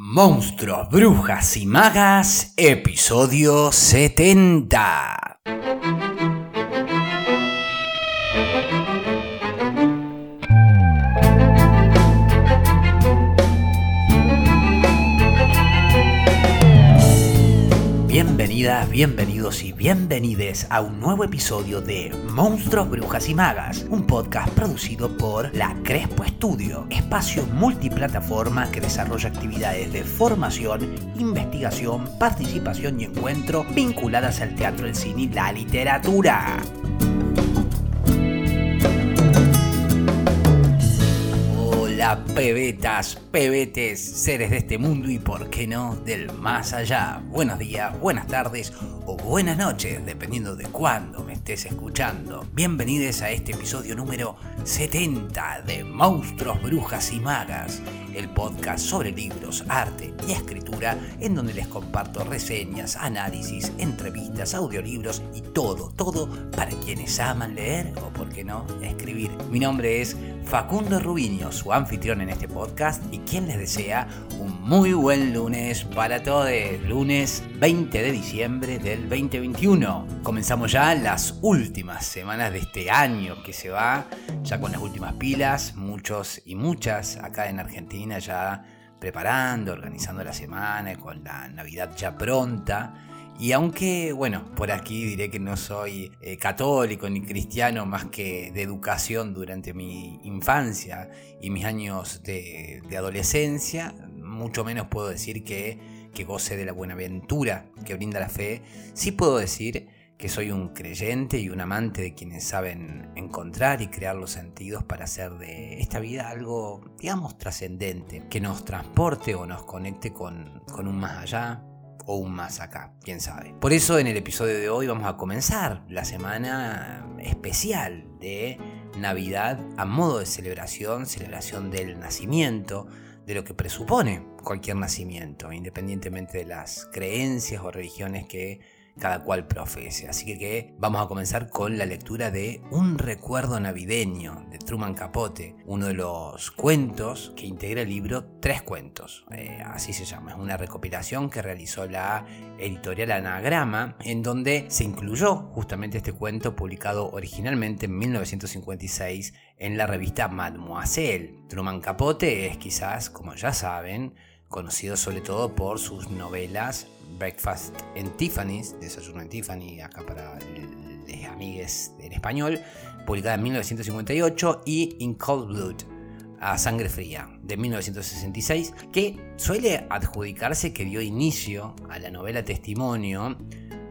Monstruos, Brujas y Magas, episodio 70. Bienvenidas, bienvenidos y bienvenides a un nuevo episodio de Monstruos, Brujas y Magas, un podcast producido por La Crespo Estudio, espacio multiplataforma que desarrolla actividades de formación, investigación, participación y encuentro vinculadas al teatro, el cine y la literatura. Hola pebetas, pebetes, seres de este mundo y por qué no del más allá. Buenos días, buenas tardes o buenas noches, dependiendo de cuándo me estés escuchando. Bienvenidos a este episodio número 70 de Monstruos, Brujas y Magas, el podcast sobre libros, arte y escritura en donde les comparto reseñas, análisis, entrevistas, audiolibros y todo, todo para quienes aman leer o por qué no escribir. Mi nombre es Facundo Rubiño, su anfitrión en este podcast y quien les desea un muy buen lunes para todos. Lunes 20 de diciembre del 2021. Comenzamos ya las últimas semanas de este año que se va, ya con las últimas pilas, muchos y muchas acá en Argentina ya preparando, organizando la semana, con la Navidad ya pronta. Y aunque, bueno, por aquí diré que no soy eh, católico ni cristiano más que de educación durante mi infancia y mis años de, adolescencia, mucho menos puedo decir que, que goce de la buena aventura que brinda la fe, sí puedo decir que soy un creyente y un amante de quienes saben encontrar y crear los sentidos para hacer de esta vida algo, digamos, trascendente, que nos transporte o nos conecte con, con un más allá, o un más acá, quién sabe. Por eso en el episodio de hoy vamos a comenzar la semana especial de Navidad a modo de celebración, celebración del nacimiento, de lo que presupone cualquier nacimiento, independientemente de las creencias o religiones que cada cual profese. Así que, vamos a comenzar con la lectura de Un recuerdo navideño de Truman Capote, uno de los cuentos que integra el libro Tres Cuentos. Eh, así se llama, es una recopilación que realizó la editorial Anagrama, en donde se incluyó justamente este cuento publicado originalmente en 1956 en la revista Mademoiselle. Truman Capote es quizás, como ya saben, conocido sobre todo por sus novelas Breakfast en Tiffany's, Desayuno en Tiffany, acá para los amigues en español, publicada en 1958, y In Cold Blood, a Sangre Fría, de 1966, que suele adjudicarse que dio inicio a la novela Testimonio,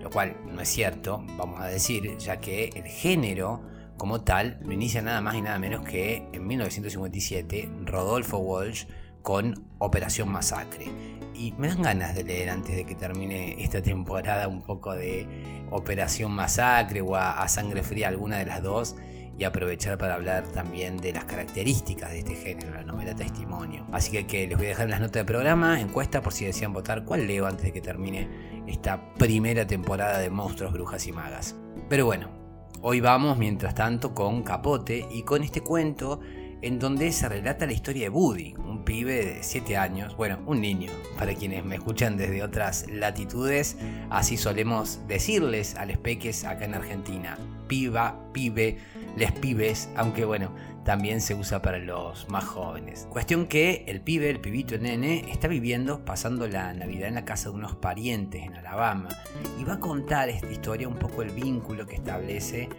lo cual no es cierto, vamos a decir, ya que el género como tal lo inicia nada más y nada menos que en 1957 Rodolfo Walsh con Operación Masacre. Y me dan ganas de leer antes de que termine esta temporada un poco de Operación Masacre o a, Sangre Fría, alguna de las dos, y aprovechar para hablar también de las características de este género, la novela testimonio. Así que, que les voy a dejar en las notas del programa, encuesta por si desean votar cuál leo antes de que termine esta primera temporada de Monstruos, Brujas y Magas. Pero bueno, hoy vamos mientras tanto con Capote y con este cuento en donde se relata la historia de Buddy, un pibe de 7 años, bueno, un niño, para quienes me escuchan desde otras latitudes, así solemos decirles a los peques acá en Argentina, piba, pibe, les pibes, aunque bueno, también se usa para los más jóvenes. Cuestión que el pibe, el pibito, el nene, está viviendo, pasando la Navidad en la casa de unos parientes en Alabama, y va a contar esta historia un poco el vínculo que establece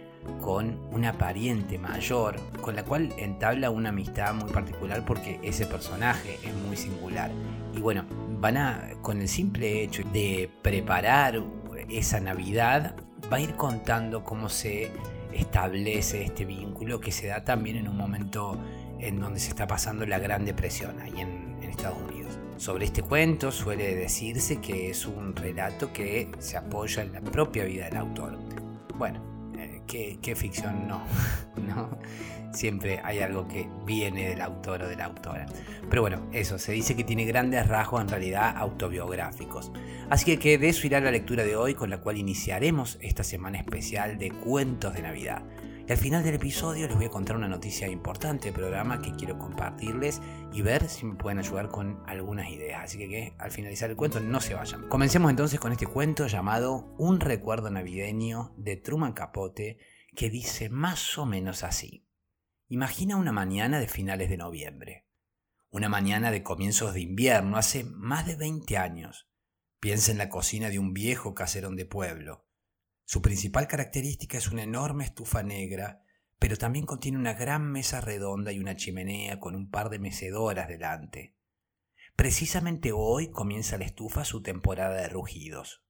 con una pariente mayor con la cual entabla una amistad muy particular porque ese personaje es muy singular. Y bueno, van a, con el simple hecho de preparar esa Navidad, va a ir contando cómo se establece este vínculo que se da también en un momento en donde se está pasando la Gran Depresión ahí en, en Estados Unidos. Sobre este cuento suele decirse que es un relato que se apoya en la propia vida del autor. Bueno, ¿qué, ficción no? no? Siempre hay algo que viene del autor o de la autora. Pero bueno, eso, se dice que tiene grandes rasgos en realidad autobiográficos. Así que, que de eso irá la lectura de hoy con la cual iniciaremos esta semana especial de cuentos de Navidad. Al final del episodio les voy a contar una noticia importante del programa que quiero compartirles y ver si me pueden ayudar con algunas ideas. Así que, al finalizar el cuento no se vayan. Comencemos entonces con este cuento llamado Un recuerdo navideño de Truman Capote que dice más o menos así. Imagina una mañana de finales de noviembre. Una mañana de comienzos de invierno hace más de 20 años. Piensa en la cocina de un viejo caserón de pueblo su principal característica es una enorme estufa negra, pero también contiene una gran mesa redonda y una chimenea con un par de mecedoras delante. Precisamente hoy comienza la estufa su temporada de rugidos.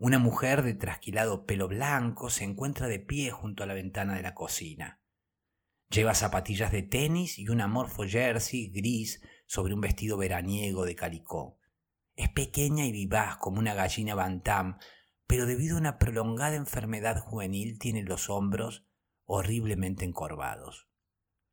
Una mujer de trasquilado pelo blanco se encuentra de pie junto a la ventana de la cocina. Lleva zapatillas de tenis y un amorfo jersey gris sobre un vestido veraniego de calicó. Es pequeña y vivaz como una gallina bantam pero debido a una prolongada enfermedad juvenil tiene los hombros horriblemente encorvados.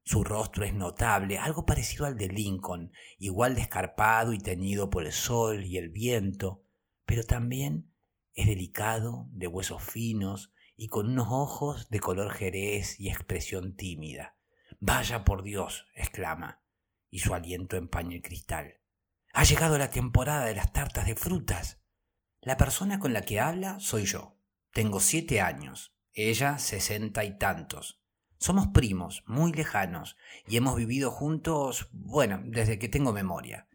Su rostro es notable, algo parecido al de Lincoln, igual descarpado y teñido por el sol y el viento, pero también es delicado, de huesos finos y con unos ojos de color jerez y expresión tímida. Vaya por Dios, exclama, y su aliento empaña el cristal. Ha llegado la temporada de las tartas de frutas. La persona con la que habla soy yo. Tengo siete años, ella sesenta y tantos. Somos primos, muy lejanos, y hemos vivido juntos, bueno, desde que tengo memoria.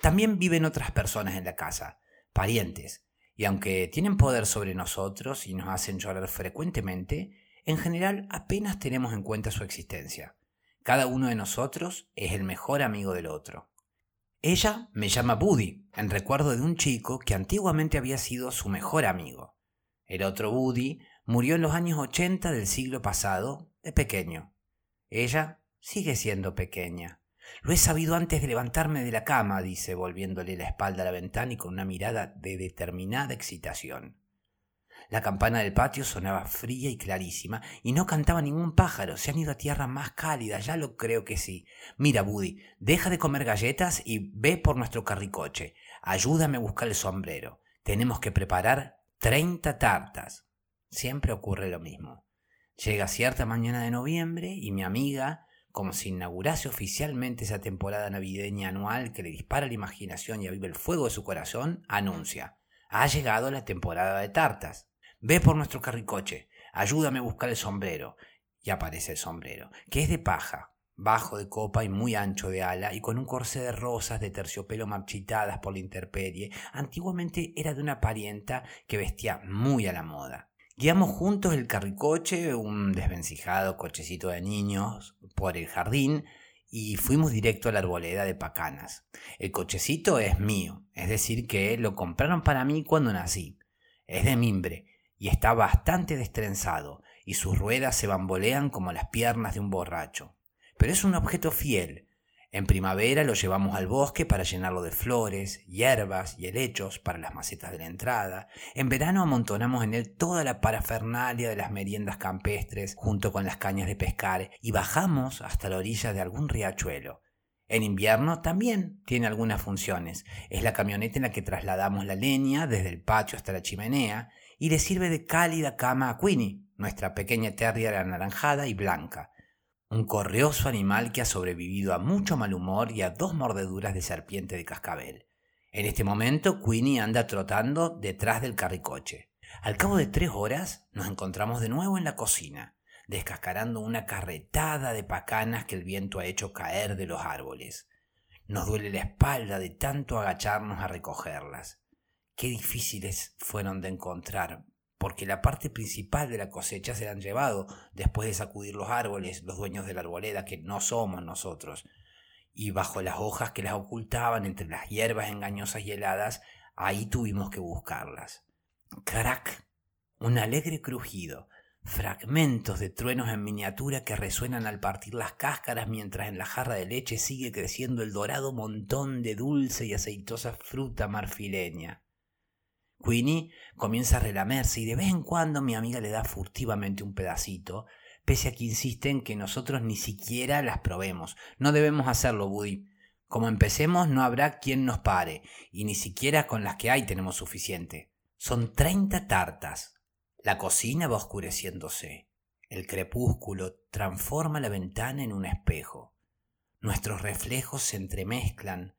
También viven otras personas en la casa, parientes, y aunque tienen poder sobre nosotros y nos hacen llorar frecuentemente, en general apenas tenemos en cuenta su existencia. Cada uno de nosotros es el mejor amigo del otro. Ella me llama Buddy, en recuerdo de un chico que antiguamente había sido su mejor amigo. El otro Buddy murió en los años 80 del siglo pasado, de pequeño. Ella sigue siendo pequeña. Lo he sabido antes de levantarme de la cama, dice, volviéndole la espalda a la ventana y con una mirada de determinada excitación. La campana del patio sonaba fría y clarísima, y no cantaba ningún pájaro. Se han ido a tierra más cálida, ya lo creo que sí. Mira, Buddy, deja de comer galletas y ve por nuestro carricoche. Ayúdame a buscar el sombrero. Tenemos que preparar treinta tartas. Siempre ocurre lo mismo. Llega cierta mañana de noviembre y mi amiga, como si inaugurase oficialmente esa temporada navideña anual que le dispara la imaginación y aviva el fuego de su corazón, anuncia. Ha llegado la temporada de tartas. Ve por nuestro carricoche, ayúdame a buscar el sombrero. Y aparece el sombrero, que es de paja, bajo de copa y muy ancho de ala, y con un corsé de rosas de terciopelo marchitadas por la intemperie. Antiguamente era de una parienta que vestía muy a la moda. Guiamos juntos el carricoche, un desvencijado cochecito de niños, por el jardín, y fuimos directo a la arboleda de Pacanas. El cochecito es mío, es decir, que lo compraron para mí cuando nací. Es de mimbre y está bastante destrenzado, y sus ruedas se bambolean como las piernas de un borracho. Pero es un objeto fiel. En primavera lo llevamos al bosque para llenarlo de flores, hierbas y helechos para las macetas de la entrada. En verano amontonamos en él toda la parafernalia de las meriendas campestres junto con las cañas de pescar y bajamos hasta la orilla de algún riachuelo. En invierno también tiene algunas funciones. Es la camioneta en la que trasladamos la leña desde el patio hasta la chimenea y le sirve de cálida cama a Queenie, nuestra pequeña terrier anaranjada y blanca, un correoso animal que ha sobrevivido a mucho mal humor y a dos mordeduras de serpiente de cascabel. En este momento Queenie anda trotando detrás del carricoche. Al cabo de tres horas nos encontramos de nuevo en la cocina, descascarando una carretada de pacanas que el viento ha hecho caer de los árboles. Nos duele la espalda de tanto agacharnos a recogerlas qué difíciles fueron de encontrar, porque la parte principal de la cosecha se la han llevado después de sacudir los árboles, los dueños de la arboleda, que no somos nosotros. Y bajo las hojas que las ocultaban entre las hierbas engañosas y heladas, ahí tuvimos que buscarlas. Crack, un alegre crujido, fragmentos de truenos en miniatura que resuenan al partir las cáscaras mientras en la jarra de leche sigue creciendo el dorado montón de dulce y aceitosa fruta marfileña. Queenie comienza a relamerse y de vez en cuando mi amiga le da furtivamente un pedacito, pese a que insiste en que nosotros ni siquiera las probemos. No debemos hacerlo, Buddy. Como empecemos no habrá quien nos pare, y ni siquiera con las que hay tenemos suficiente. Son treinta tartas. La cocina va oscureciéndose. El crepúsculo transforma la ventana en un espejo. Nuestros reflejos se entremezclan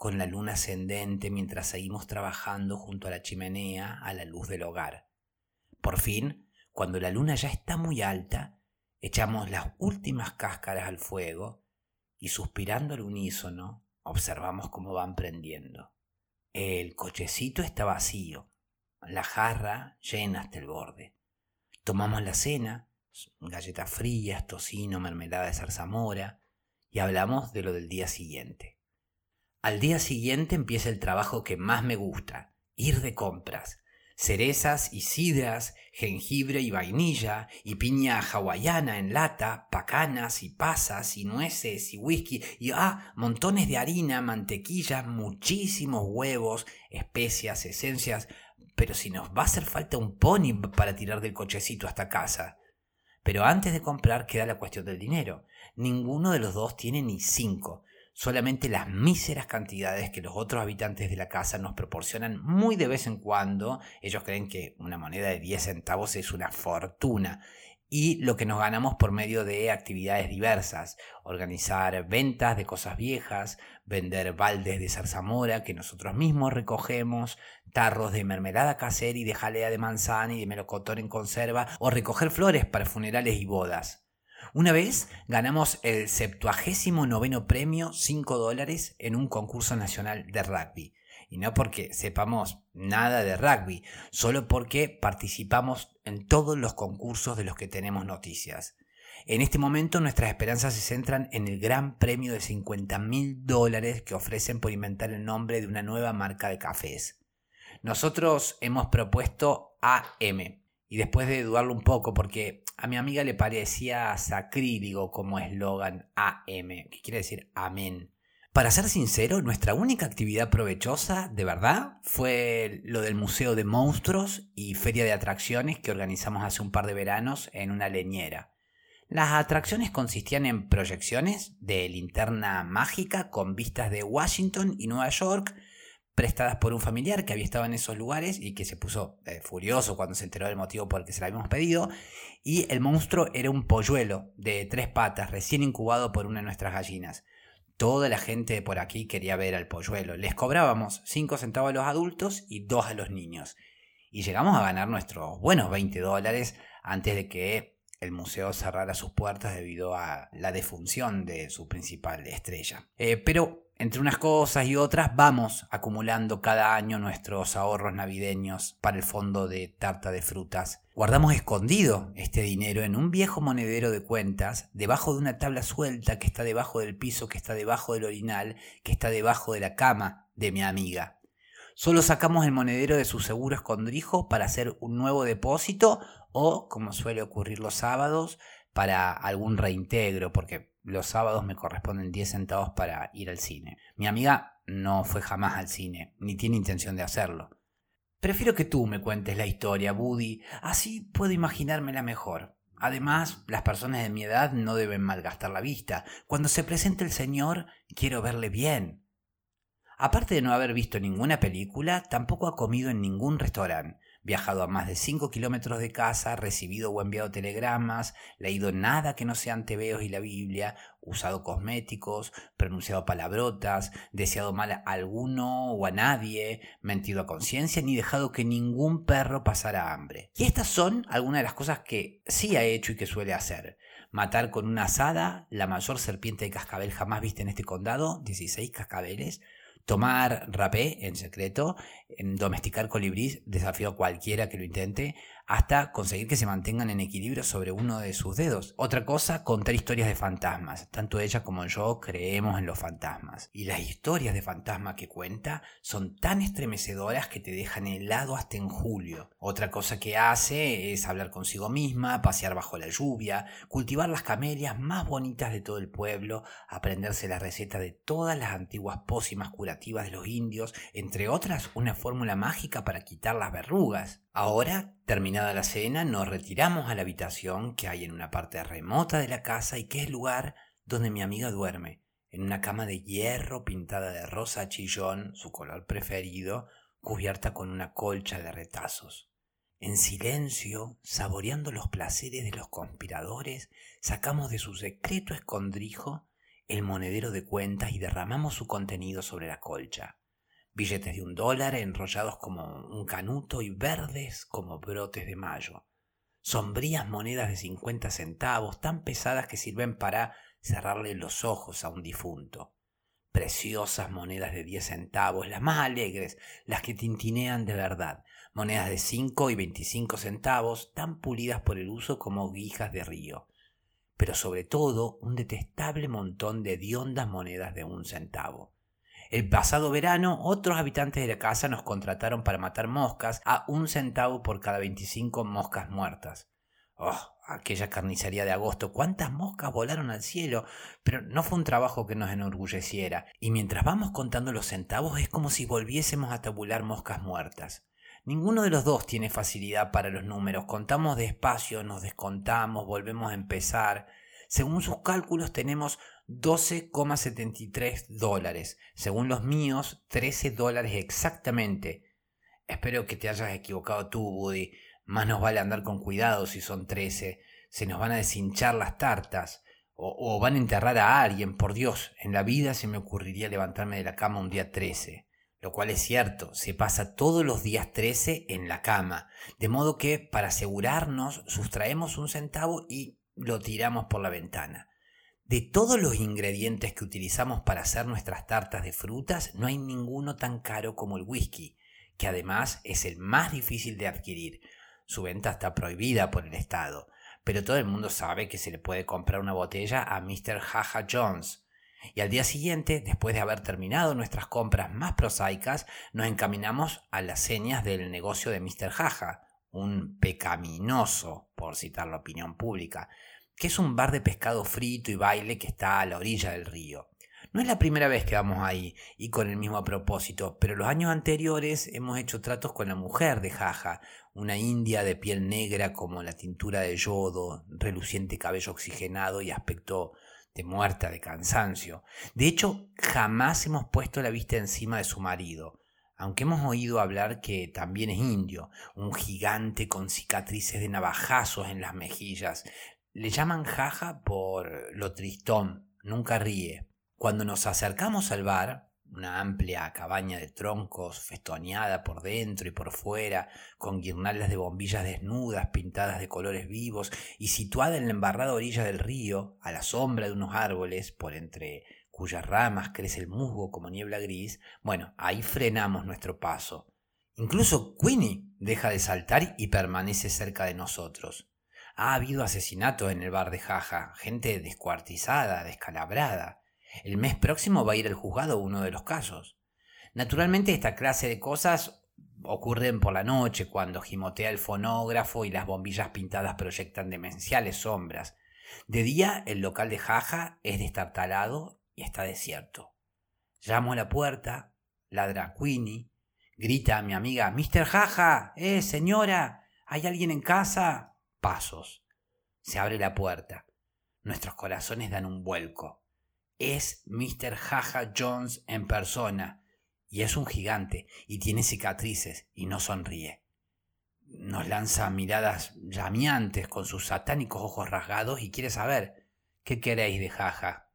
con la luna ascendente mientras seguimos trabajando junto a la chimenea a la luz del hogar. Por fin, cuando la luna ya está muy alta, echamos las últimas cáscaras al fuego y suspirando al unísono observamos cómo van prendiendo. El cochecito está vacío, la jarra llena hasta el borde. Tomamos la cena, galletas frías, tocino, mermelada de zarzamora, y hablamos de lo del día siguiente. Al día siguiente empieza el trabajo que más me gusta, ir de compras. Cerezas y sidras, jengibre y vainilla, y piña hawaiana en lata, pacanas y pasas y nueces y whisky, y ah, montones de harina, mantequilla, muchísimos huevos, especias, esencias, pero si nos va a hacer falta un pony para tirar del cochecito hasta casa. Pero antes de comprar queda la cuestión del dinero. Ninguno de los dos tiene ni cinco solamente las míseras cantidades que los otros habitantes de la casa nos proporcionan muy de vez en cuando. Ellos creen que una moneda de 10 centavos es una fortuna. Y lo que nos ganamos por medio de actividades diversas, organizar ventas de cosas viejas, vender baldes de zarzamora que nosotros mismos recogemos, tarros de mermelada casera y de jalea de manzana y de melocotón en conserva, o recoger flores para funerales y bodas. Una vez ganamos el 79 noveno premio, 5 dólares, en un concurso nacional de rugby. Y no porque sepamos nada de rugby, solo porque participamos en todos los concursos de los que tenemos noticias. En este momento nuestras esperanzas se centran en el gran premio de 50 mil dólares que ofrecen por inventar el nombre de una nueva marca de cafés. Nosotros hemos propuesto AM, y después de dudarlo un poco, porque a mi amiga le parecía sacríligo como eslogan AM, que quiere decir amén. Para ser sincero, nuestra única actividad provechosa, de verdad, fue lo del Museo de Monstruos y Feria de Atracciones que organizamos hace un par de veranos en una leñera. Las atracciones consistían en proyecciones de linterna mágica con vistas de Washington y Nueva York, prestadas por un familiar que había estado en esos lugares y que se puso eh, furioso cuando se enteró del motivo por el que se la habíamos pedido. Y el monstruo era un polluelo de tres patas, recién incubado por una de nuestras gallinas. Toda la gente por aquí quería ver al polluelo. Les cobrábamos 5 centavos a los adultos y 2 a los niños. Y llegamos a ganar nuestros buenos 20 dólares antes de que el museo cerrara sus puertas debido a la defunción de su principal estrella. Eh, pero entre unas cosas y otras vamos acumulando cada año nuestros ahorros navideños para el fondo de tarta de frutas. Guardamos escondido este dinero en un viejo monedero de cuentas, debajo de una tabla suelta que está debajo del piso, que está debajo del orinal, que está debajo de la cama de mi amiga. Solo sacamos el monedero de su seguro escondrijo para hacer un nuevo depósito o, como suele ocurrir los sábados, para algún reintegro, porque los sábados me corresponden 10 centavos para ir al cine. Mi amiga no fue jamás al cine, ni tiene intención de hacerlo. Prefiero que tú me cuentes la historia, Buddy, así puedo imaginármela mejor. Además, las personas de mi edad no deben malgastar la vista. Cuando se presente el Señor, quiero verle bien. Aparte de no haber visto ninguna película, tampoco ha comido en ningún restaurante viajado a más de 5 kilómetros de casa, recibido o enviado telegramas, leído nada que no sean tebeos y la Biblia, usado cosméticos, pronunciado palabrotas, deseado mal a alguno o a nadie, mentido a conciencia, ni dejado que ningún perro pasara hambre. Y estas son algunas de las cosas que sí ha hecho y que suele hacer. Matar con una asada la mayor serpiente de cascabel jamás vista en este condado, 16 cascabeles, tomar rapé en secreto, domesticar colibrís, desafío a cualquiera que lo intente, hasta conseguir que se mantengan en equilibrio sobre uno de sus dedos. Otra cosa, contar historias de fantasmas. Tanto ella como yo creemos en los fantasmas. Y las historias de fantasma que cuenta son tan estremecedoras que te dejan helado hasta en julio. Otra cosa que hace es hablar consigo misma, pasear bajo la lluvia, cultivar las camelias más bonitas de todo el pueblo, aprenderse la receta de todas las antiguas pócimas curativas de los indios, entre otras una fórmula mágica para quitar las verrugas. Ahora, terminada la cena, nos retiramos a la habitación que hay en una parte remota de la casa y que es el lugar donde mi amiga duerme, en una cama de hierro pintada de rosa chillón, su color preferido, cubierta con una colcha de retazos. En silencio, saboreando los placeres de los conspiradores, sacamos de su secreto escondrijo el monedero de cuentas y derramamos su contenido sobre la colcha. Billetes de un dólar enrollados como un canuto y verdes como brotes de mayo. Sombrías monedas de cincuenta centavos, tan pesadas que sirven para cerrarle los ojos a un difunto. Preciosas monedas de diez centavos, las más alegres, las que tintinean de verdad, monedas de 5 y 25 centavos, tan pulidas por el uso como guijas de río, pero sobre todo un detestable montón de hediondas monedas de un centavo. El pasado verano, otros habitantes de la casa nos contrataron para matar moscas a un centavo por cada 25 moscas muertas. Oh, aquella carnicería de agosto, cuántas moscas volaron al cielo, pero no fue un trabajo que nos enorgulleciera, y mientras vamos contando los centavos es como si volviésemos a tabular moscas muertas. Ninguno de los dos tiene facilidad para los números. Contamos despacio, nos descontamos, volvemos a empezar. Según sus cálculos tenemos 12,73 dólares. Según los míos, 13 dólares exactamente. Espero que te hayas equivocado tú, Woody. Más nos vale andar con cuidado si son 13. Se nos van a deshinchar las tartas. O, o van a enterrar a alguien. Por Dios, en la vida se me ocurriría levantarme de la cama un día 13 lo cual es cierto, se pasa todos los días 13 en la cama, de modo que para asegurarnos sustraemos un centavo y lo tiramos por la ventana. De todos los ingredientes que utilizamos para hacer nuestras tartas de frutas, no hay ninguno tan caro como el whisky, que además es el más difícil de adquirir. Su venta está prohibida por el Estado, pero todo el mundo sabe que se le puede comprar una botella a Mr. Jaja Jones, y al día siguiente, después de haber terminado nuestras compras más prosaicas, nos encaminamos a las señas del negocio de Mr. Jaja, un pecaminoso, por citar la opinión pública, que es un bar de pescado frito y baile que está a la orilla del río. No es la primera vez que vamos ahí y con el mismo propósito, pero los años anteriores hemos hecho tratos con la mujer de Jaja, una india de piel negra como la tintura de yodo, reluciente cabello oxigenado y aspecto de muerta de cansancio. De hecho, jamás hemos puesto la vista encima de su marido, aunque hemos oído hablar que también es indio, un gigante con cicatrices de navajazos en las mejillas. Le llaman jaja por lo tristón, nunca ríe. Cuando nos acercamos al bar, una amplia cabaña de troncos festoneada por dentro y por fuera, con guirnaldas de bombillas desnudas pintadas de colores vivos y situada en la embarrada orilla del río, a la sombra de unos árboles, por entre cuyas ramas crece el musgo como niebla gris, bueno, ahí frenamos nuestro paso. Incluso Queenie deja de saltar y permanece cerca de nosotros. Ha habido asesinatos en el bar de Jaja, gente descuartizada, descalabrada. El mes próximo va a ir al juzgado uno de los casos. Naturalmente esta clase de cosas ocurren por la noche cuando gimotea el fonógrafo y las bombillas pintadas proyectan demenciales sombras. De día el local de Jaja es destartalado y está desierto. Llamo a la puerta, ladra Queenie, grita a mi amiga Mr. Jaja, eh, señora, ¿hay alguien en casa? Pasos. Se abre la puerta. Nuestros corazones dan un vuelco es Mr. Jaja Jones en persona, y es un gigante, y tiene cicatrices, y no sonríe. Nos lanza miradas llameantes con sus satánicos ojos rasgados y quiere saber qué queréis de Jaja.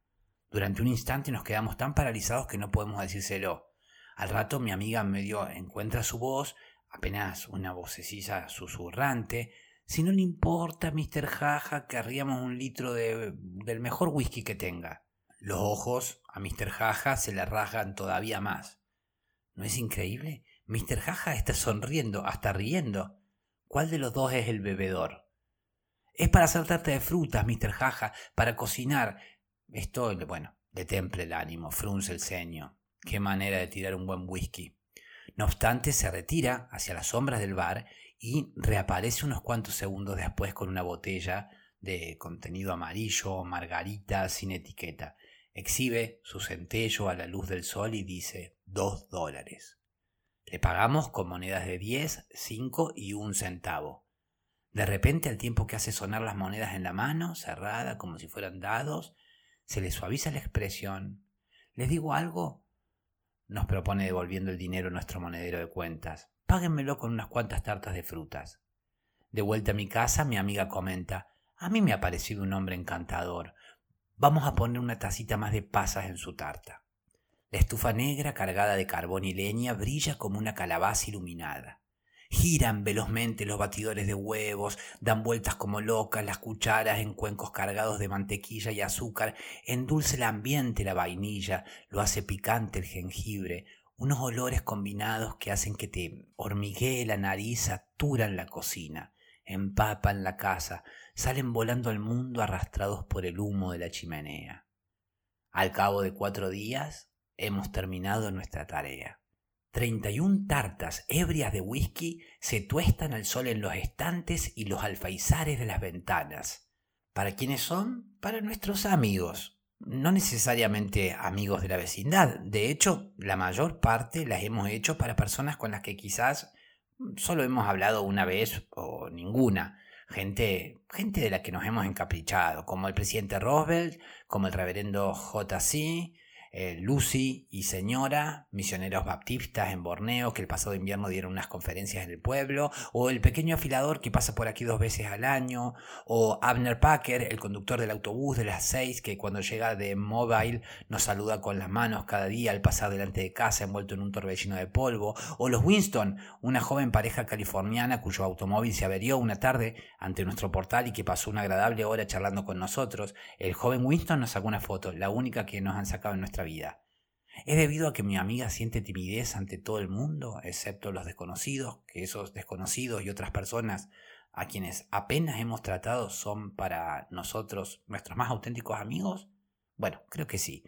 Durante un instante nos quedamos tan paralizados que no podemos decírselo. Al rato mi amiga medio encuentra su voz, apenas una vocecilla susurrante. Si no le importa, Mr. Jaja, querríamos un litro de, del mejor whisky que tenga. Los ojos a Mr. Jaja se le rasgan todavía más. ¿No es increíble? Mr. Jaja está sonriendo, hasta riendo. ¿Cuál de los dos es el bebedor? Es para hacer de frutas, Mr. Jaja, para cocinar. Esto, bueno, le temple el ánimo, frunce el ceño. Qué manera de tirar un buen whisky. No obstante, se retira hacia las sombras del bar y reaparece unos cuantos segundos después con una botella de contenido amarillo, margarita, sin etiqueta. Exhibe su centello a la luz del sol y dice dos dólares. Le pagamos con monedas de diez, cinco y un centavo. De repente, al tiempo que hace sonar las monedas en la mano, cerrada como si fueran dados, se le suaviza la expresión. ¿Les digo algo? Nos propone devolviendo el dinero a nuestro monedero de cuentas. Páguenmelo con unas cuantas tartas de frutas. De vuelta a mi casa, mi amiga comenta, a mí me ha parecido un hombre encantador. Vamos a poner una tacita más de pasas en su tarta. La estufa negra cargada de carbón y leña brilla como una calabaza iluminada. Giran velozmente los batidores de huevos, dan vueltas como locas las cucharas en cuencos cargados de mantequilla y azúcar, endulce el ambiente la vainilla, lo hace picante el jengibre, unos olores combinados que hacen que te hormiguee la nariz saturan la cocina, empapan la casa, salen volando al mundo arrastrados por el humo de la chimenea. Al cabo de cuatro días hemos terminado nuestra tarea. Treinta y un tartas ebrias de whisky se tuestan al sol en los estantes y los alfaizares de las ventanas. ¿Para quiénes son? Para nuestros amigos, no necesariamente amigos de la vecindad. De hecho, la mayor parte las hemos hecho para personas con las que quizás solo hemos hablado una vez o ninguna. Gente, gente de la que nos hemos encaprichado, como el presidente Roosevelt, como el reverendo J.C., eh, Lucy y Señora, misioneros baptistas en Borneo que el pasado invierno dieron unas conferencias en el pueblo, o el pequeño afilador que pasa por aquí dos veces al año, o Abner Packer, el conductor del autobús de las seis que cuando llega de Mobile nos saluda con las manos cada día al pasar delante de casa envuelto en un torbellino de polvo, o los Winston, una joven pareja californiana cuyo automóvil se averió una tarde ante nuestro portal y que pasó una agradable hora charlando con nosotros. El joven Winston nos sacó una foto, la única que nos han sacado en nuestra vida. ¿Es debido a que mi amiga siente timidez ante todo el mundo, excepto los desconocidos, que esos desconocidos y otras personas a quienes apenas hemos tratado son para nosotros nuestros más auténticos amigos? Bueno, creo que sí.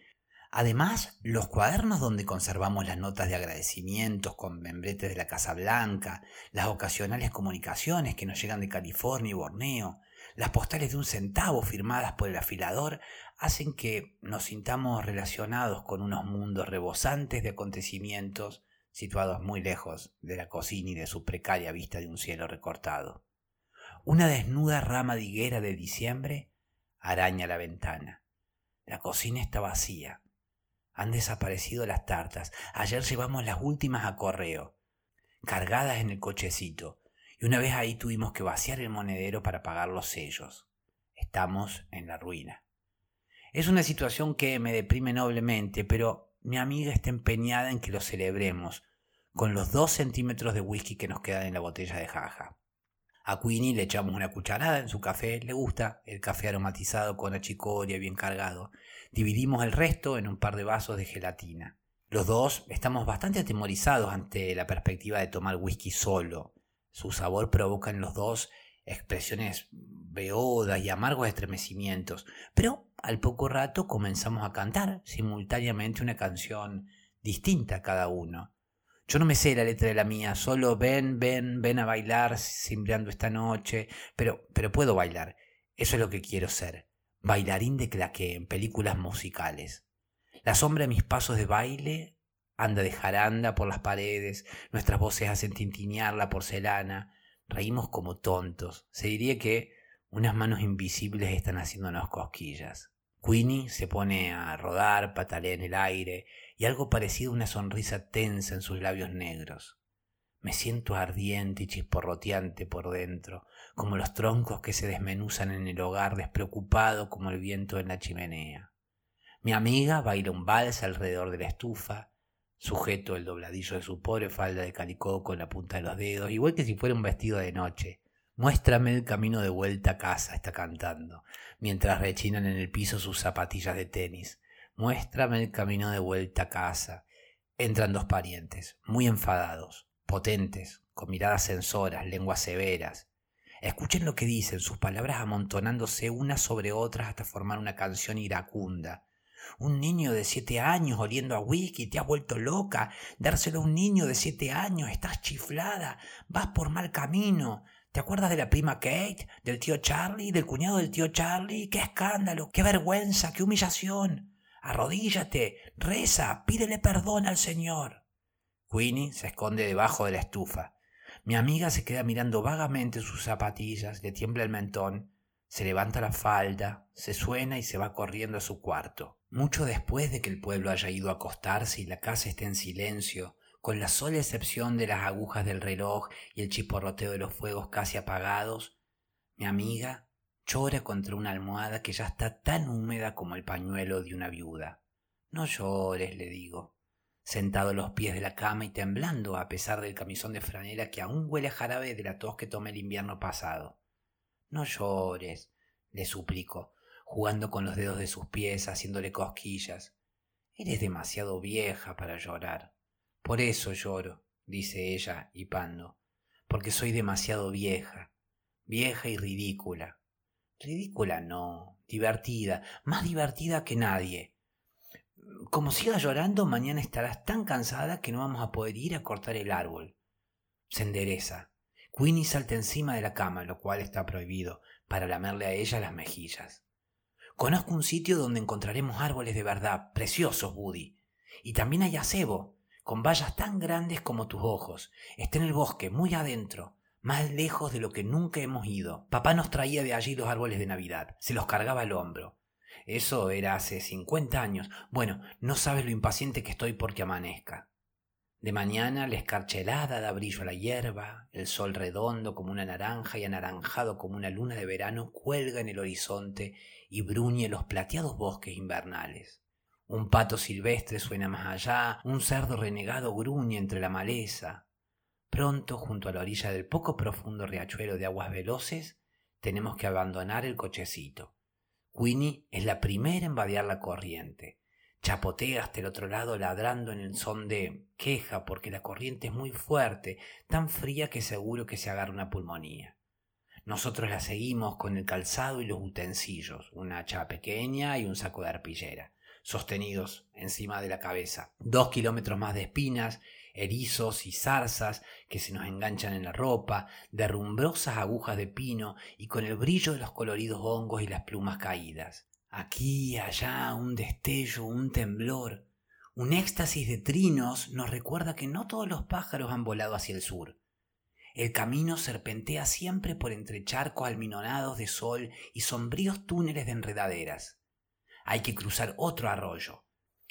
Además, los cuadernos donde conservamos las notas de agradecimientos con membretes de la Casa Blanca, las ocasionales comunicaciones que nos llegan de California y Borneo, las postales de un centavo firmadas por el afilador hacen que nos sintamos relacionados con unos mundos rebosantes de acontecimientos situados muy lejos de la cocina y de su precaria vista de un cielo recortado. Una desnuda rama de higuera de diciembre araña la ventana. La cocina está vacía. Han desaparecido las tartas. Ayer llevamos las últimas a correo, cargadas en el cochecito, y una vez ahí tuvimos que vaciar el monedero para pagar los sellos. Estamos en la ruina. Es una situación que me deprime noblemente, pero mi amiga está empeñada en que lo celebremos, con los dos centímetros de whisky que nos quedan en la botella de jaja. A Queenie le echamos una cucharada en su café, le gusta el café aromatizado con achicoria bien cargado. Dividimos el resto en un par de vasos de gelatina. Los dos estamos bastante atemorizados ante la perspectiva de tomar whisky solo, su sabor provoca en los dos expresiones beodas y amargos estremecimientos, pero al poco rato comenzamos a cantar simultáneamente una canción distinta cada uno. Yo no me sé la letra de la mía, solo ven, ven, ven a bailar cimbreando esta noche, pero, pero puedo bailar. Eso es lo que quiero ser, bailarín de claqué en películas musicales. La sombra de mis pasos de baile anda de jaranda por las paredes, nuestras voces hacen tintinear la porcelana, reímos como tontos. Se diría que unas manos invisibles están haciéndonos cosquillas. Queenie se pone a rodar, patalea en el aire y algo parecido a una sonrisa tensa en sus labios negros. Me siento ardiente y chisporroteante por dentro, como los troncos que se desmenuzan en el hogar despreocupado como el viento en la chimenea. Mi amiga baila un vals alrededor de la estufa, sujeto el dobladillo de su pobre falda de calicó con la punta de los dedos, igual que si fuera un vestido de noche. Muéstrame el camino de vuelta a casa, está cantando, mientras rechinan en el piso sus zapatillas de tenis. Muéstrame el camino de vuelta a casa. Entran dos parientes, muy enfadados, potentes, con miradas censoras, lenguas severas. Escuchen lo que dicen, sus palabras amontonándose unas sobre otras hasta formar una canción iracunda. Un niño de siete años oliendo a whisky, te has vuelto loca. Dárselo a un niño de siete años, estás chiflada, vas por mal camino. ¿Te acuerdas de la prima Kate, del tío Charlie, del cuñado del tío Charlie? ¡Qué escándalo! ¡Qué vergüenza! ¡Qué humillación! Arrodíllate, reza, pídele perdón al Señor. Queenie se esconde debajo de la estufa. Mi amiga se queda mirando vagamente sus zapatillas, le tiembla el mentón, se levanta la falda, se suena y se va corriendo a su cuarto. Mucho después de que el pueblo haya ido a acostarse y la casa esté en silencio, con la sola excepción de las agujas del reloj y el chisporroteo de los fuegos casi apagados, mi amiga llora contra una almohada que ya está tan húmeda como el pañuelo de una viuda. No llores, le digo, sentado a los pies de la cama y temblando a pesar del camisón de franela que aún huele a jarabe de la tos que tomé el invierno pasado. No llores, le suplico, jugando con los dedos de sus pies, haciéndole cosquillas. Eres demasiado vieja para llorar. Por eso lloro, dice ella, hipando, porque soy demasiado vieja, vieja y ridícula. Ridícula no, divertida, más divertida que nadie. Como sigas llorando, mañana estarás tan cansada que no vamos a poder ir a cortar el árbol. Se endereza. Queenie salta encima de la cama, lo cual está prohibido, para lamerle a ella las mejillas. Conozco un sitio donde encontraremos árboles de verdad, preciosos, Woody. Y también hay acebo, con vallas tan grandes como tus ojos. Está en el bosque, muy adentro, más lejos de lo que nunca hemos ido. Papá nos traía de allí los árboles de Navidad, se los cargaba al hombro. Eso era hace cincuenta años. Bueno, no sabes lo impaciente que estoy porque amanezca. De mañana la escarcha helada da brillo a la hierba, el sol redondo como una naranja y anaranjado como una luna de verano cuelga en el horizonte y bruñe los plateados bosques invernales. Un pato silvestre suena más allá, un cerdo renegado gruñe entre la maleza. Pronto, junto a la orilla del poco profundo riachuelo de aguas veloces, tenemos que abandonar el cochecito. Queenie es la primera en vadear la corriente. Chapotea hasta el otro lado ladrando en el son de queja porque la corriente es muy fuerte, tan fría que seguro que se agarra una pulmonía. Nosotros la seguimos con el calzado y los utensilios, una hacha pequeña y un saco de arpillera, sostenidos encima de la cabeza. Dos kilómetros más de espinas erizos y zarzas que se nos enganchan en la ropa, derrumbrosas agujas de pino y con el brillo de los coloridos hongos y las plumas caídas. Aquí, allá, un destello, un temblor, un éxtasis de trinos nos recuerda que no todos los pájaros han volado hacia el sur. El camino serpentea siempre por entre charcos alminonados de sol y sombríos túneles de enredaderas. Hay que cruzar otro arroyo,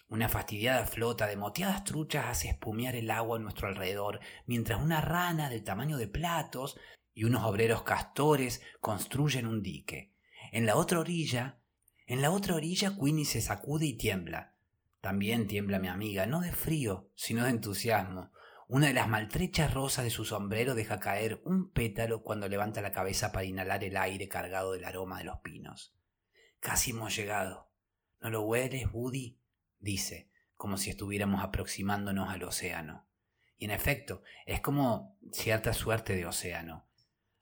una fastidiada flota de moteadas truchas hace espumear el agua a nuestro alrededor, mientras una rana del tamaño de platos y unos obreros castores construyen un dique. En la otra orilla, en la otra orilla Queenie se sacude y tiembla. También tiembla mi amiga, no de frío, sino de entusiasmo. Una de las maltrechas rosas de su sombrero deja caer un pétalo cuando levanta la cabeza para inhalar el aire cargado del aroma de los pinos. Casi hemos llegado. ¿No lo hueles, Woody? dice, como si estuviéramos aproximándonos al océano. Y en efecto, es como cierta suerte de océano.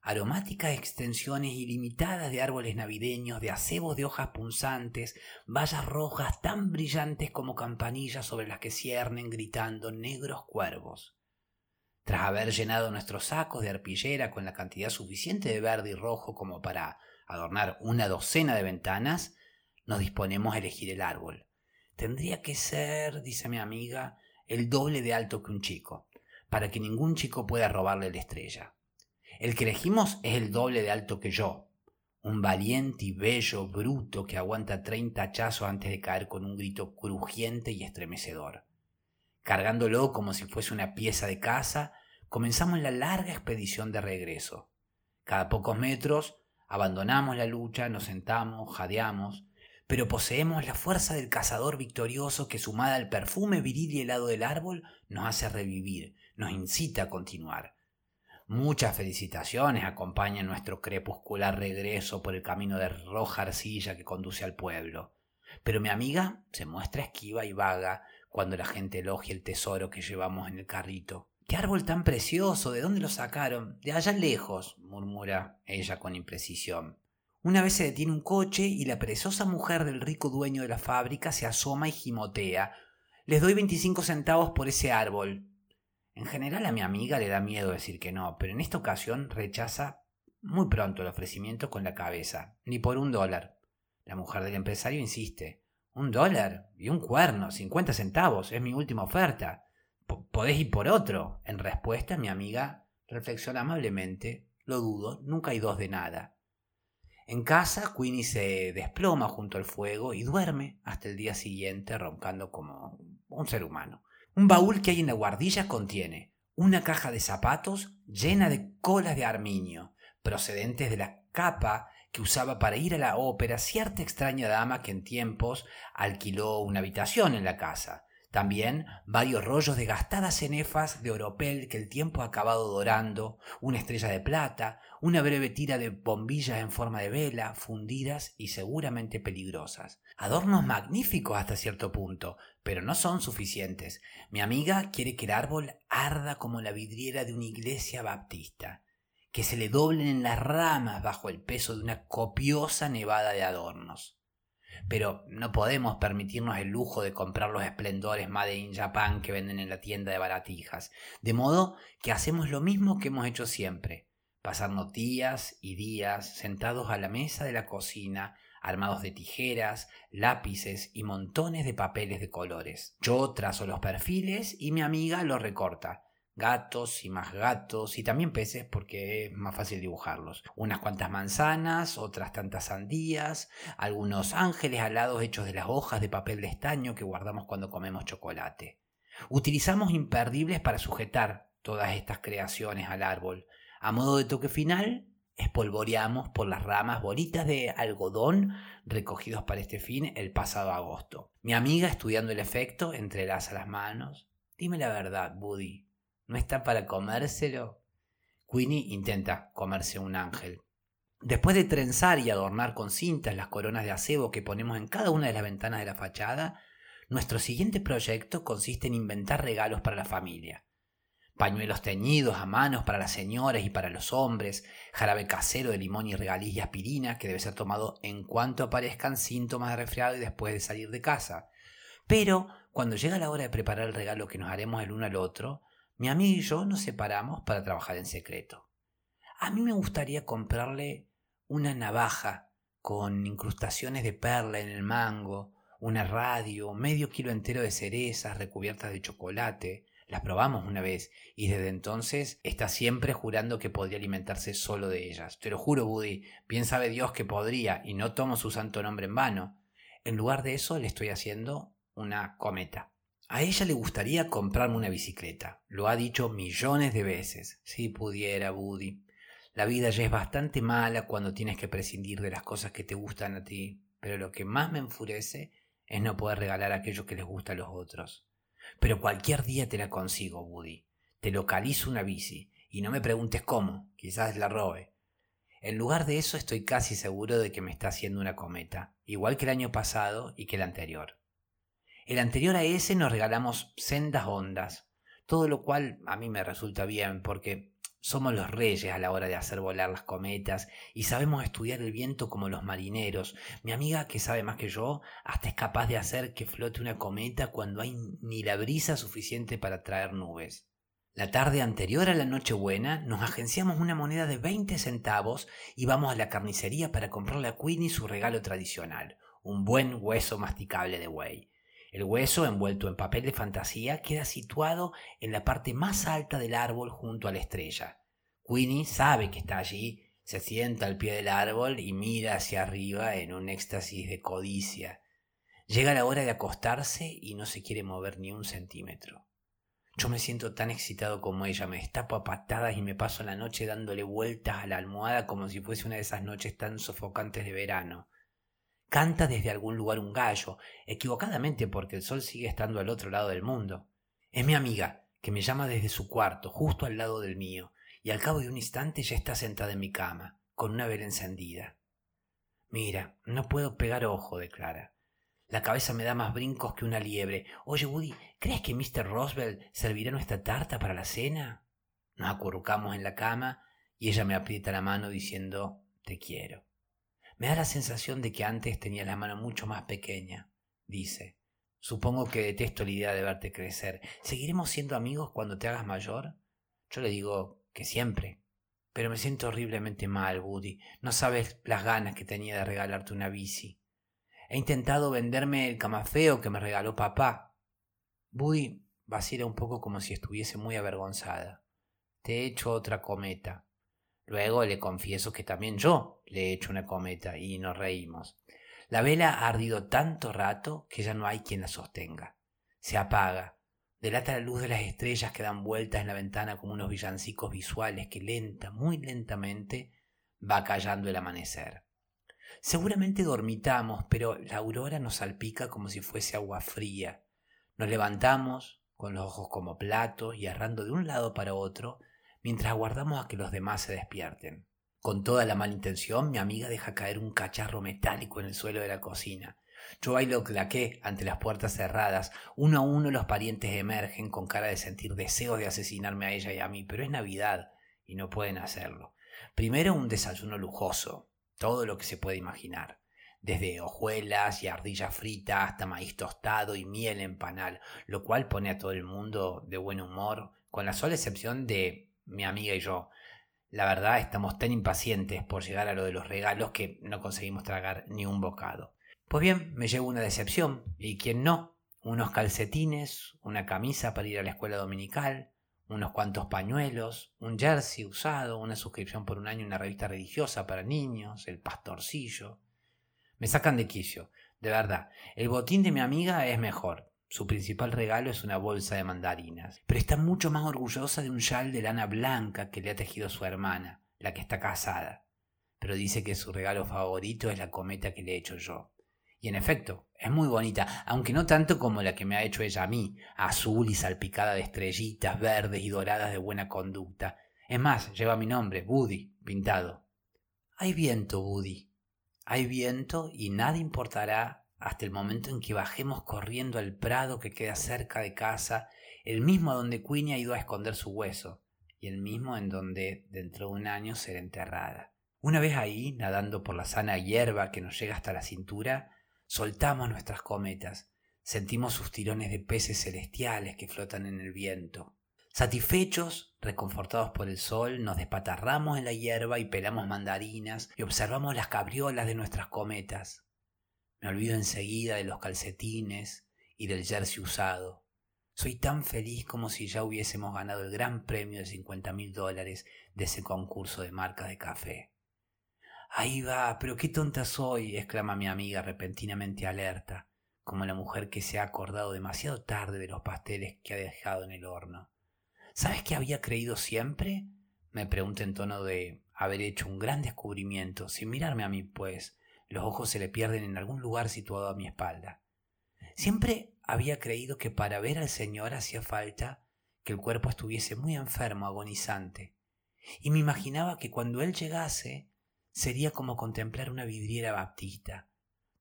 Aromáticas extensiones ilimitadas de árboles navideños, de acebos de hojas punzantes, vallas rojas tan brillantes como campanillas sobre las que ciernen gritando negros cuervos. Tras haber llenado nuestros sacos de arpillera con la cantidad suficiente de verde y rojo como para adornar una docena de ventanas, nos disponemos a elegir el árbol. Tendría que ser, dice mi amiga, el doble de alto que un chico, para que ningún chico pueda robarle la estrella. El que elegimos es el doble de alto que yo, un valiente y bello bruto que aguanta treinta hachazos antes de caer con un grito crujiente y estremecedor. Cargándolo como si fuese una pieza de casa, comenzamos la larga expedición de regreso. Cada pocos metros abandonamos la lucha, nos sentamos, jadeamos, pero poseemos la fuerza del cazador victorioso que sumada al perfume viril y helado del árbol nos hace revivir, nos incita a continuar. Muchas felicitaciones acompañan nuestro crepuscular regreso por el camino de roja arcilla que conduce al pueblo. Pero mi amiga se muestra esquiva y vaga cuando la gente elogia el tesoro que llevamos en el carrito. ¡Qué árbol tan precioso! ¿De dónde lo sacaron? De allá lejos, murmura ella con imprecisión. Una vez se detiene un coche y la perezosa mujer del rico dueño de la fábrica se asoma y gimotea. Les doy 25 centavos por ese árbol. En general a mi amiga le da miedo decir que no, pero en esta ocasión rechaza muy pronto el ofrecimiento con la cabeza. Ni por un dólar. La mujer del empresario insiste. Un dólar y un cuerno, 50 centavos, es mi última oferta. podés ir por otro. En respuesta, mi amiga reflexiona amablemente. Lo dudo, nunca hay dos de nada. En casa, Queenie se desploma junto al fuego y duerme hasta el día siguiente roncando como un ser humano. Un baúl que hay en la guardilla contiene una caja de zapatos llena de colas de armiño, procedentes de la capa que usaba para ir a la ópera cierta extraña dama que en tiempos alquiló una habitación en la casa. También varios rollos de gastadas cenefas de oropel que el tiempo ha acabado dorando, una estrella de plata, una breve tira de bombillas en forma de vela, fundidas y seguramente peligrosas. Adornos magníficos hasta cierto punto, pero no son suficientes. Mi amiga quiere que el árbol arda como la vidriera de una iglesia baptista, que se le doblen en las ramas bajo el peso de una copiosa nevada de adornos pero no podemos permitirnos el lujo de comprar los esplendores Made in Japan que venden en la tienda de baratijas. De modo que hacemos lo mismo que hemos hecho siempre, pasarnos días y días sentados a la mesa de la cocina, armados de tijeras, lápices y montones de papeles de colores. Yo trazo los perfiles y mi amiga los recorta, gatos y más gatos y también peces porque es más fácil dibujarlos. Unas cuantas manzanas, otras tantas sandías, algunos ángeles alados hechos de las hojas de papel de estaño que guardamos cuando comemos chocolate. Utilizamos imperdibles para sujetar todas estas creaciones al árbol. A modo de toque final, espolvoreamos por las ramas bolitas de algodón recogidos para este fin el pasado agosto. Mi amiga, estudiando el efecto, entrelaza las manos. Dime la verdad, Buddy, ¿No está para comérselo? Queenie intenta comerse un ángel. Después de trenzar y adornar con cintas las coronas de acebo que ponemos en cada una de las ventanas de la fachada, nuestro siguiente proyecto consiste en inventar regalos para la familia. Pañuelos teñidos a manos para las señoras y para los hombres, jarabe casero de limón y regaliz y aspirina que debe ser tomado en cuanto aparezcan síntomas de resfriado y después de salir de casa. Pero cuando llega la hora de preparar el regalo que nos haremos el uno al otro, mi amigo y yo nos separamos para trabajar en secreto. A mí me gustaría comprarle una navaja con incrustaciones de perla en el mango, una radio, medio kilo entero de cerezas recubiertas de chocolate. Las probamos una vez y desde entonces está siempre jurando que podría alimentarse solo de ellas. Te lo juro, Buddy, bien sabe Dios que podría y no tomo su santo nombre en vano. En lugar de eso le estoy haciendo una cometa. A ella le gustaría comprarme una bicicleta. Lo ha dicho millones de veces. Si pudiera, Buddy. La vida ya es bastante mala cuando tienes que prescindir de las cosas que te gustan a ti, pero lo que más me enfurece es no poder regalar aquello que les gusta a los otros. Pero cualquier día te la consigo, Buddy. Te localizo una bici y no me preguntes cómo, quizás la robe. En lugar de eso estoy casi seguro de que me está haciendo una cometa, igual que el año pasado y que el anterior. El anterior a ese nos regalamos sendas ondas, todo lo cual a mí me resulta bien porque somos los reyes a la hora de hacer volar las cometas y sabemos estudiar el viento como los marineros. Mi amiga, que sabe más que yo, hasta es capaz de hacer que flote una cometa cuando hay ni la brisa suficiente para traer nubes. La tarde anterior a la Nochebuena nos agenciamos una moneda de 20 centavos y vamos a la carnicería para comprarle a Queenie su regalo tradicional, un buen hueso masticable de buey. El hueso, envuelto en papel de fantasía, queda situado en la parte más alta del árbol junto a la estrella. Queenie sabe que está allí, se sienta al pie del árbol y mira hacia arriba en un éxtasis de codicia. Llega la hora de acostarse y no se quiere mover ni un centímetro. Yo me siento tan excitado como ella, me destapo a patadas y me paso la noche dándole vueltas a la almohada como si fuese una de esas noches tan sofocantes de verano. Canta desde algún lugar un gallo, equivocadamente porque el sol sigue estando al otro lado del mundo. Es mi amiga, que me llama desde su cuarto, justo al lado del mío, y al cabo de un instante ya está sentada en mi cama, con una vela encendida. Mira, no puedo pegar ojo, declara. La cabeza me da más brincos que una liebre. Oye, Woody, ¿crees que Mr. Roosevelt servirá nuestra tarta para la cena? Nos acurrucamos en la cama y ella me aprieta la mano diciendo te quiero. Me da la sensación de que antes tenía la mano mucho más pequeña, dice. Supongo que detesto la idea de verte crecer. ¿Seguiremos siendo amigos cuando te hagas mayor? Yo le digo que siempre. Pero me siento horriblemente mal, Woody. No sabes las ganas que tenía de regalarte una bici. He intentado venderme el camafeo que me regaló papá. Woody vacila un poco como si estuviese muy avergonzada. Te he hecho otra cometa. Luego le confieso que también yo le he hecho una cometa y nos reímos. La vela ha ardido tanto rato que ya no hay quien la sostenga. Se apaga. Delata la luz de las estrellas que dan vueltas en la ventana como unos villancicos visuales que lenta, muy lentamente, va callando el amanecer. Seguramente dormitamos, pero la aurora nos salpica como si fuese agua fría. Nos levantamos, con los ojos como platos y errando de un lado para otro, mientras aguardamos a que los demás se despierten. Con toda la mala intención, mi amiga deja caer un cacharro metálico en el suelo de la cocina. Yo bailo claqué ante las puertas cerradas. Uno a uno los parientes emergen con cara de sentir deseos de asesinarme a ella y a mí, pero es Navidad y no pueden hacerlo. Primero un desayuno lujoso, todo lo que se puede imaginar, desde hojuelas y ardilla frita hasta maíz tostado y miel en panal, lo cual pone a todo el mundo de buen humor, con la sola excepción de mi amiga y yo. La verdad estamos tan impacientes por llegar a lo de los regalos que no conseguimos tragar ni un bocado. Pues bien, me llevo una decepción, y quién no, unos calcetines, una camisa para ir a la escuela dominical, unos cuantos pañuelos, un jersey usado, una suscripción por un año en una revista religiosa para niños, el pastorcillo. Me sacan de quicio, de verdad. El botín de mi amiga es mejor. Su principal regalo es una bolsa de mandarinas, pero está mucho más orgullosa de un chal de lana blanca que le ha tejido su hermana, la que está casada. Pero dice que su regalo favorito es la cometa que le he hecho yo. Y en efecto, es muy bonita, aunque no tanto como la que me ha hecho ella a mí, azul y salpicada de estrellitas verdes y doradas de buena conducta. Es más, lleva mi nombre, Buddy, pintado. Hay viento, Buddy. Hay viento y nada importará hasta el momento en que bajemos corriendo al prado que queda cerca de casa, el mismo donde Queenie ha ido a esconder su hueso, y el mismo en donde dentro de un año será enterrada. Una vez ahí, nadando por la sana hierba que nos llega hasta la cintura, Soltamos nuestras cometas, sentimos sus tirones de peces celestiales que flotan en el viento. Satisfechos, reconfortados por el sol, nos despatarramos en la hierba y pelamos mandarinas y observamos las cabriolas de nuestras cometas. Me olvido enseguida de los calcetines y del jersey usado. Soy tan feliz como si ya hubiésemos ganado el gran premio de cincuenta mil dólares de ese concurso de marca de café. Ahí va, pero qué tonta soy, exclama mi amiga repentinamente alerta, como la mujer que se ha acordado demasiado tarde de los pasteles que ha dejado en el horno. ¿Sabes qué había creído siempre? me pregunta en tono de haber hecho un gran descubrimiento, sin mirarme a mí, pues los ojos se le pierden en algún lugar situado a mi espalda. Siempre había creído que para ver al Señor hacía falta que el cuerpo estuviese muy enfermo, agonizante, y me imaginaba que cuando Él llegase, sería como contemplar una vidriera baptista,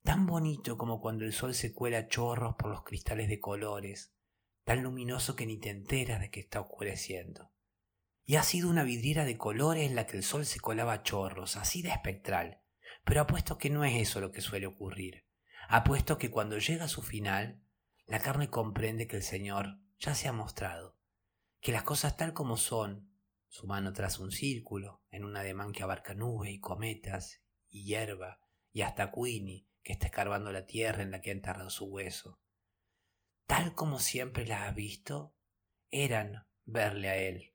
tan bonito como cuando el sol se cuela chorros por los cristales de colores, tan luminoso que ni te enteras de que está oscureciendo. Y ha sido una vidriera de colores en la que el sol se colaba chorros, así de espectral, pero apuesto que no es eso lo que suele ocurrir. Apuesto que cuando llega a su final, la carne comprende que el Señor ya se ha mostrado, que las cosas tal como son su mano traza un círculo en un ademán que abarca nubes y cometas y hierba y hasta Queenie que está escarbando la tierra en la que ha enterrado su hueso. Tal como siempre las ha visto, eran verle a él.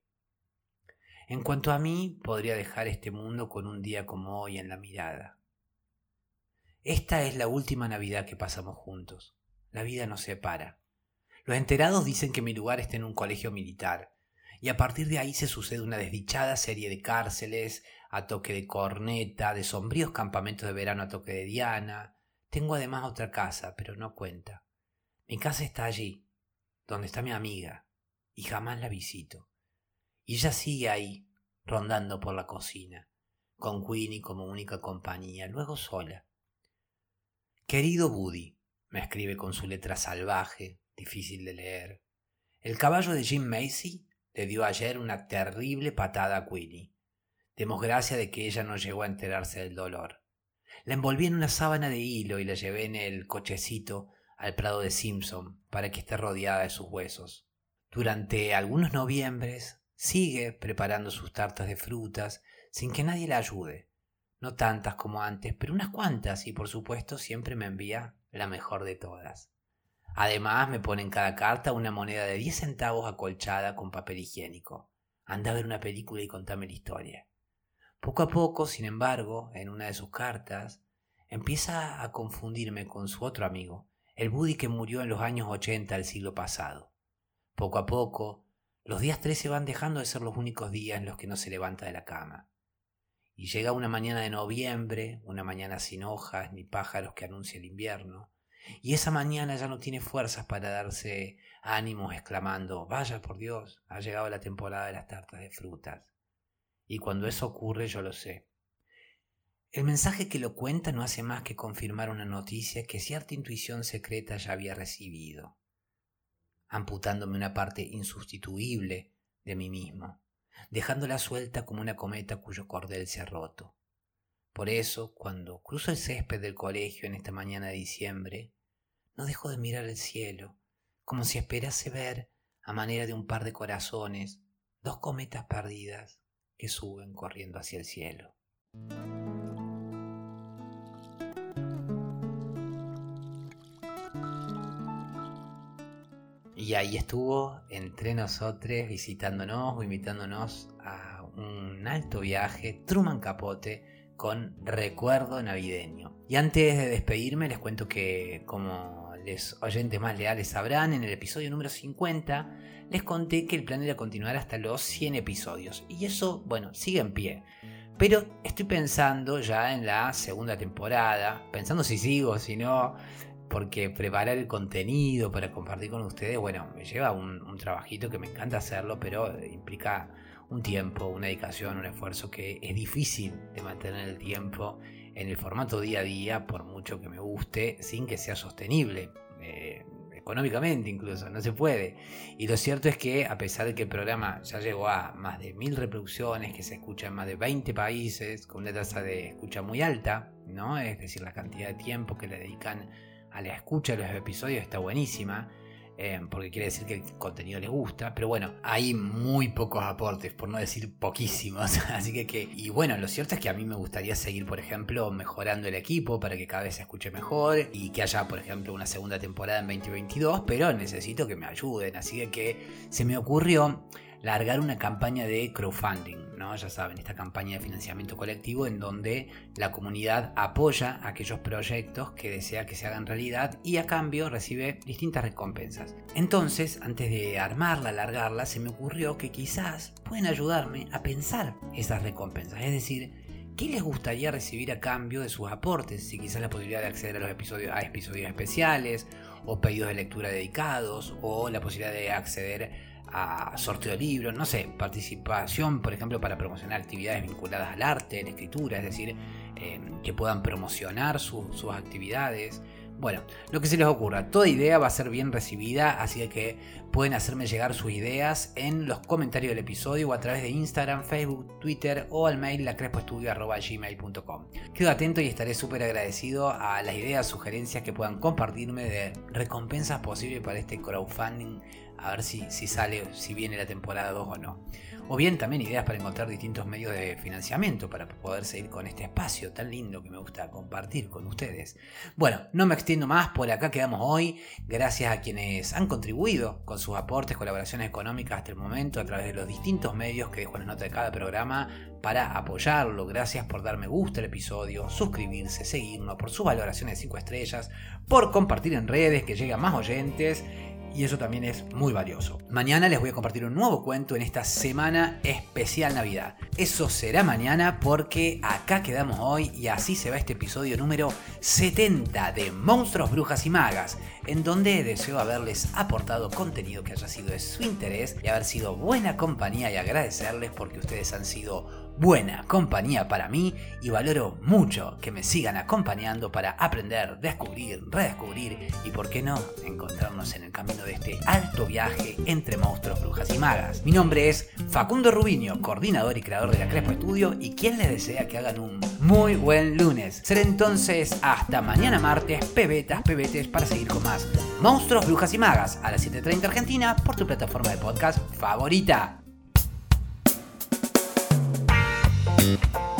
En cuanto a mí, podría dejar este mundo con un día como hoy en la mirada. Esta es la última Navidad que pasamos juntos. La vida nos separa. Los enterados dicen que mi lugar está en un colegio militar, y a partir de ahí se sucede una desdichada serie de cárceles a toque de corneta, de sombríos campamentos de verano a toque de diana. Tengo además otra casa, pero no cuenta. Mi casa está allí, donde está mi amiga, y jamás la visito. Y ella sigue ahí, rondando por la cocina, con Queenie como única compañía, luego sola. Querido Buddy, me escribe con su letra salvaje, difícil de leer. El caballo de Jim Macy le dio ayer una terrible patada a Queenie. Demos gracia de que ella no llegó a enterarse del dolor. La envolví en una sábana de hilo y la llevé en el cochecito al prado de Simpson para que esté rodeada de sus huesos. Durante algunos noviembres sigue preparando sus tartas de frutas sin que nadie la ayude. No tantas como antes, pero unas cuantas y por supuesto siempre me envía la mejor de todas. Además me pone en cada carta una moneda de 10 centavos acolchada con papel higiénico. Anda a ver una película y contame la historia. Poco a poco, sin embargo, en una de sus cartas, empieza a confundirme con su otro amigo, el Buddy que murió en los años 80 del siglo pasado. Poco a poco, los días 13 van dejando de ser los únicos días en los que no se levanta de la cama. Y llega una mañana de noviembre, una mañana sin hojas ni pájaros que anuncia el invierno, y esa mañana ya no tiene fuerzas para darse ánimos exclamando, vaya por Dios, ha llegado la temporada de las tartas de frutas. Y cuando eso ocurre yo lo sé. El mensaje que lo cuenta no hace más que confirmar una noticia que cierta intuición secreta ya había recibido, amputándome una parte insustituible de mí mismo, dejándola suelta como una cometa cuyo cordel se ha roto. Por eso, cuando cruzo el césped del colegio en esta mañana de diciembre, no dejo de mirar el cielo, como si esperase ver, a manera de un par de corazones, dos cometas perdidas que suben corriendo hacia el cielo. Y ahí estuvo entre nosotros, visitándonos o invitándonos a un alto viaje, Truman Capote, con recuerdo navideño. Y antes de despedirme, les cuento que, como oyentes más leales sabrán, en el episodio número 50 les conté que el plan era continuar hasta los 100 episodios. Y eso, bueno, sigue en pie. Pero estoy pensando ya en la segunda temporada, pensando si sigo, si no, porque preparar el contenido para compartir con ustedes, bueno, me lleva un, trabajito que me encanta hacerlo, pero implica un tiempo, una dedicación, un esfuerzo que es difícil de mantener el tiempo en el formato día a día, por mucho que me guste, sin que sea sostenible. Eh, económicamente incluso, no se puede. Y lo cierto es que a pesar de que el programa ya llegó a más de mil reproducciones, que se escucha en más de 20 países, con una tasa de escucha muy alta, ¿no? Es decir, la cantidad de tiempo que le dedican a la escucha de los episodios está buenísima. Em, porque quiere decir que el contenido les gusta, pero bueno, hay muy pocos aportes, por no decir poquísimos, así que, y bueno, lo cierto es que a mí me gustaría seguir, por ejemplo, mejorando el equipo para que cada vez se escuche mejor y que haya, por ejemplo, una segunda temporada en 2022, pero necesito que me ayuden, así que se me ocurrió largar una campaña de crowdfunding, ¿no? Ya saben, esta campaña de financiamiento colectivo en donde la comunidad apoya aquellos proyectos que desea que se hagan realidad y a cambio recibe distintas recompensas. Entonces, antes de armarla, largarla, se me ocurrió que quizás pueden ayudarme a pensar esas recompensas, es decir, ¿Qué les gustaría recibir a cambio de sus aportes? Si quizás la posibilidad de acceder a los episodios, a episodios especiales, o pedidos de lectura dedicados, o la posibilidad de acceder a sorteo de libros, no sé, participación, por ejemplo, para promocionar actividades vinculadas al arte, la escritura, es decir, em, que puedan promocionar sus actividades. Bueno, lo que se les ocurra, toda idea va a ser bien recibida, así que pueden hacerme llegar sus ideas en los comentarios del episodio o a través de Instagram, Facebook, Twitter o al mail lacrespoestudio.gmail.com. Quedo atento y estaré súper agradecido a las ideas, sugerencias que puedan compartirme de recompensas posibles para este crowdfunding a ver si, si sale, si viene la temporada 2 o no. O bien también ideas para encontrar distintos medios de financiamiento para poder seguir con este espacio tan lindo que me gusta compartir con ustedes. Bueno, no me extiendo más, por acá quedamos hoy. Gracias a quienes han contribuido con sus aportes, colaboraciones económicas hasta el momento a través de los distintos medios que dejo en la nota de cada programa para apoyarlo. Gracias por dar me gusta al episodio, suscribirse, seguirnos, por sus valoraciones de 5 estrellas, por compartir en redes que lleguen más oyentes y eso también es muy valioso. Mañana les voy a compartir un nuevo cuento en esta semana especial Navidad. Eso será mañana porque acá quedamos hoy y así se va este episodio número 70 de Monstruos, Brujas y Magas, en donde deseo haberles aportado contenido que haya sido de su interés y haber sido buena compañía y agradecerles porque ustedes han sido buena compañía para mí y valoro mucho que me sigan acompañando para aprender, descubrir, redescubrir y, por qué no, encontrarnos en el camino de este alto viaje entre monstruos, brujas y magas. Mi nombre es Facundo Rubiño, coordinador y creador de la Crespo Estudio y quien les desea que hagan un muy buen lunes. Será entonces hasta mañana martes, pebetas, pebetes, para seguir con más monstruos, brujas y magas a las 7.30 Argentina por tu plataforma de podcast favorita. Thank you.